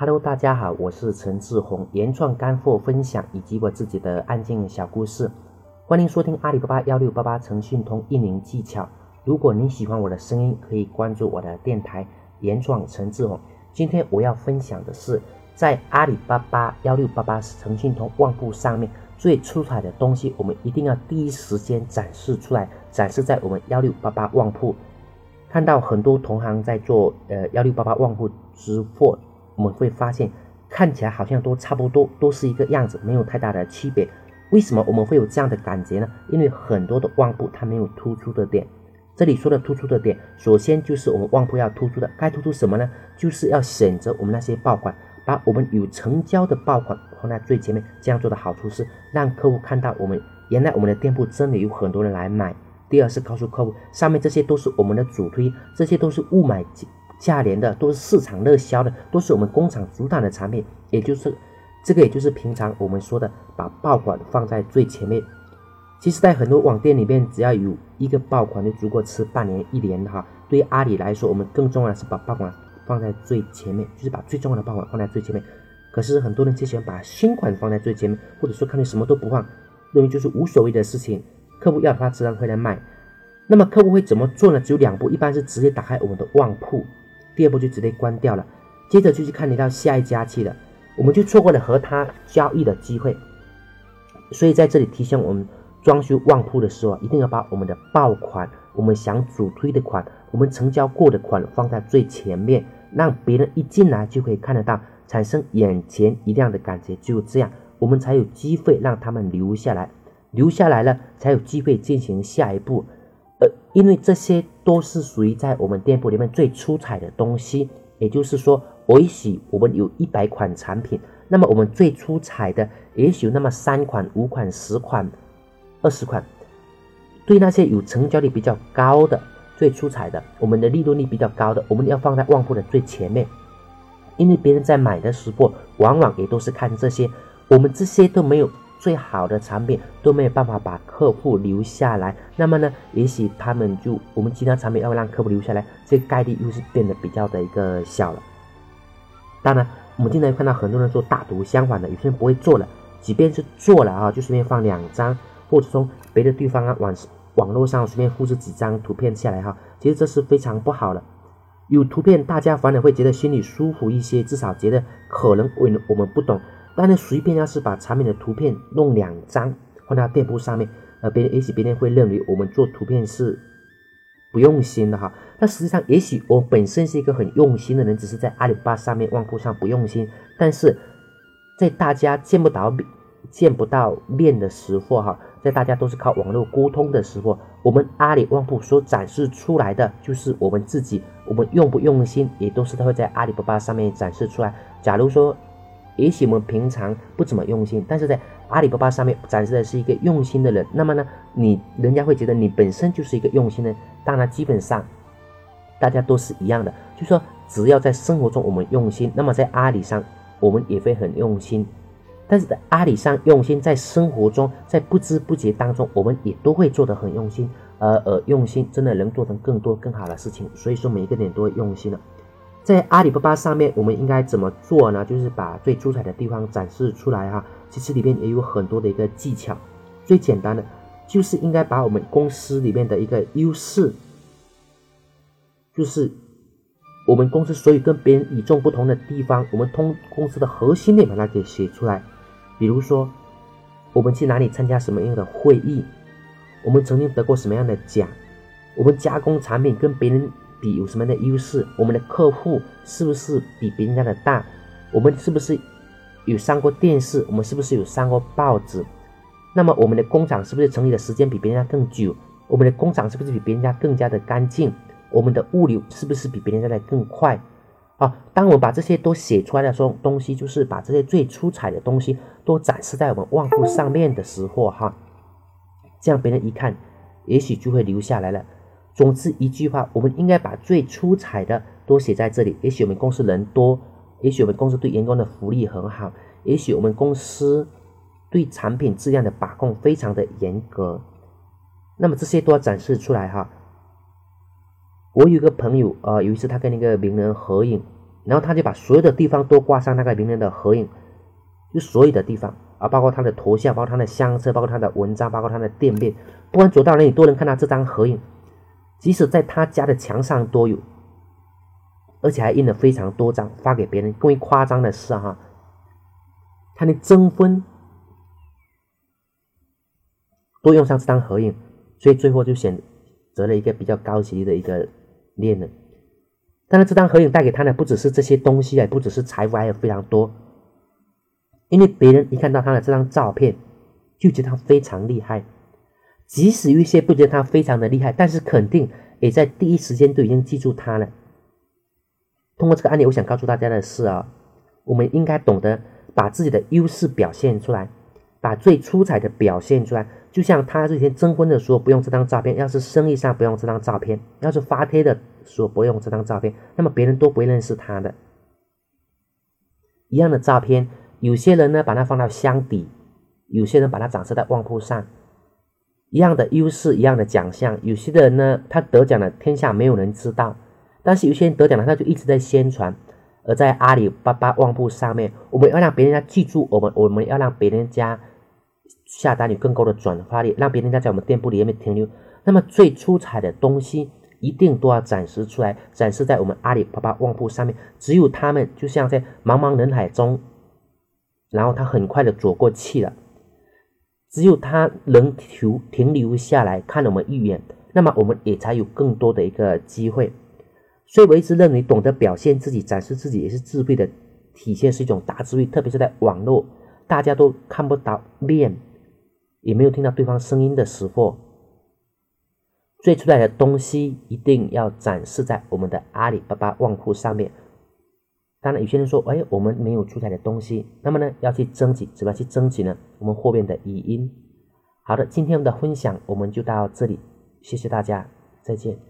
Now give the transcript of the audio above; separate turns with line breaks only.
Hello，大家好，我是陈志宏，原创干货分享以及我自己的案件小故事，欢迎收听阿里巴巴幺六八八诚信通运营技巧。如果您喜欢我的声音，可以关注我的电台原创陈志宏。今天我要分享的是，在阿里巴巴幺六八八诚信通旺铺上面最出彩的东西，我们一定要第一时间展示出来，展示在我们幺六八八旺铺。看到很多同行在做呃幺六八八旺铺直货。我们会发现，看起来好像都差不多，都是一个样子，没有太大的区别。为什么我们会有这样的感觉呢？因为很多的旺铺它没有突出的点。这里说的突出的点，首先就是我们旺铺要突出的，该突出什么呢？就是要选择我们那些爆款，把我们有成交的爆款放在最前面。这样做的好处是让客户看到我们原来我们的店铺真的有很多人来买。第二是告诉客户，上面这些都是我们的主推，这些都是物买。价廉的都是市场热销的，都是我们工厂主打的产品，也就是这个，也就是平常我们说的把爆款放在最前面。其实，在很多网店里面，只要有一个爆款就足够吃半年、一年的哈。对于阿里来说，我们更重要的是把爆款放在最前面，就是把最重要的爆款放在最前面。可是很多人就喜欢把新款放在最前面，或者说看你什么都不放，认为就是无所谓的事情。客户要的话，自然会来卖。那么客户会怎么做呢？只有两步，一般是直接打开我们的旺铺。第二步就直接关掉了，接着就去看你到下一家去了，我们就错过了和他交易的机会。所以在这里提醒我们，装修旺铺的时候，一定要把我们的爆款、我们想主推的款、我们成交过的款放在最前面，让别人一进来就可以看得到，产生眼前一亮的感觉。只有这样，我们才有机会让他们留下来，留下来了才有机会进行下一步。因为这些都是属于在我们店铺里面最出彩的东西，也就是说，也许我们有一百款产品，那么我们最出彩的也许有那么三款、五款、十款、二十款。对那些有成交率比较高的、最出彩的，我们的利润率比较高的，我们要放在旺铺的最前面，因为别人在买的时候，往往也都是看这些，我们这些都没有。最好的产品都没有办法把客户留下来，那么呢，也许他们就我们其他产品要让客户留下来，这个概率又是变得比较的一个小了。当然，我们经常看到很多人做大图相反的，有些人不会做了，即便是做了啊，就随便放两张，或者说别的地方啊网网络上随便复制几张图片下来哈，其实这是非常不好的。有图片，大家反而会觉得心里舒服一些，至少觉得可能我我们不懂。但是随便要是把产品的图片弄两张放到店铺上面，呃，别人也许别人会认为我们做图片是不用心的哈。但实际上，也许我本身是一个很用心的人，只是在阿里巴巴上面旺铺上不用心。但是在大家见不到面、见不到面的时候哈，在大家都是靠网络沟通的时候，我们阿里旺铺所展示出来的就是我们自己，我们用不用心也都是会在阿里巴巴上面展示出来。假如说。也许我们平常不怎么用心，但是在阿里巴巴上面展示的是一个用心的人，那么呢，你人家会觉得你本身就是一个用心的。当然，基本上大家都是一样的，就说只要在生活中我们用心，那么在阿里上我们也会很用心。但是在阿里上用心，在生活中在不知不觉当中，我们也都会做得很用心。而而用心真的能做成更多更好的事情，所以说每一个人都会用心了。在阿里巴巴上面，我们应该怎么做呢？就是把最出彩的地方展示出来哈。其实里面也有很多的一个技巧。最简单的就是应该把我们公司里面的一个优势，就是我们公司所有跟别人与众不同的地方，我们通公司的核心点把它给写出来。比如说，我们去哪里参加什么样的会议，我们曾经得过什么样的奖，我们加工产品跟别人。比有什么样的优势？我们的客户是不是比别人家的大？我们是不是有上过电视？我们是不是有上过报纸？那么我们的工厂是不是成立的时间比别人家更久？我们的工厂是不是比别人家更加的干净？我们的物流是不是比别人家的更快？啊，当我们把这些都写出来的时候，东西就是把这些最出彩的东西都展示在我们旺铺上面的时候，哈，这样别人一看，也许就会留下来了。总之一句话，我们应该把最出彩的都写在这里。也许我们公司人多，也许我们公司对员工的福利很好，也许我们公司对产品质量的把控非常的严格。那么这些都要展示出来哈。我有个朋友啊，有一次他跟一个名人合影，然后他就把所有的地方都挂上那个名人的合影，就所有的地方啊，包括他的头像，包括他的相册，包括他的文章，包括他的店面，不管走到哪里都能看到这张合影，即使在他家的墙上都有，而且还印了非常多张发给别人。更为夸张的是哈，他的征婚都用上这张合影，所以最后就选择了一个比较高级的一个恋人。但是这张合影带给他的不只是这些东西啊，不只是财富，还有非常多。因为别人一看到他的这张照片，就觉得他非常厉害。即使有一些不觉得他非常的厉害，但是肯定也在第一时间都已经记住他了。通过这个案例，我想告诉大家的是啊，我们应该懂得把自己的优势表现出来，把最出彩的表现出来。就像他之前征婚的时候不用这张照片，要是生意上不用这张照片，要是发帖的时候不用这张照片，那么别人都不会认识他的。一样的照片，有些人呢把它放到箱底，有些人把它展示在旺铺上。一样的优势，一样的奖项，有些的人呢他得奖了，天下没有人知道，但是有些人得奖了，他就一直在宣传。而在阿里巴巴旺铺上面，我们要让别人家记住我们，我们要让别人家。下单有更高的转化率，让别人家在我们店铺里面停留。那么最出彩的东西一定都要展示出来，展示在我们阿里巴巴旺铺上面。只有他们就像在茫茫人海中，然后他很快的走过去了。只有他能停停留下来看了我们一眼，那么我们也才有更多的一个机会。所以我一直认为，懂得表现自己、展示自己也是智慧的体现，是一种大智慧。特别是在网络，大家都看不到面。也没有听到对方声音的时候，最出来的东西一定要展示在我们的阿里巴巴旺铺上面。当然，有些人说：“哎，我们没有出彩的东西。”那么呢，要去争取，怎么去争取呢？我们后面的语音。好的，今天的分享我们就到这里，谢谢大家，再见。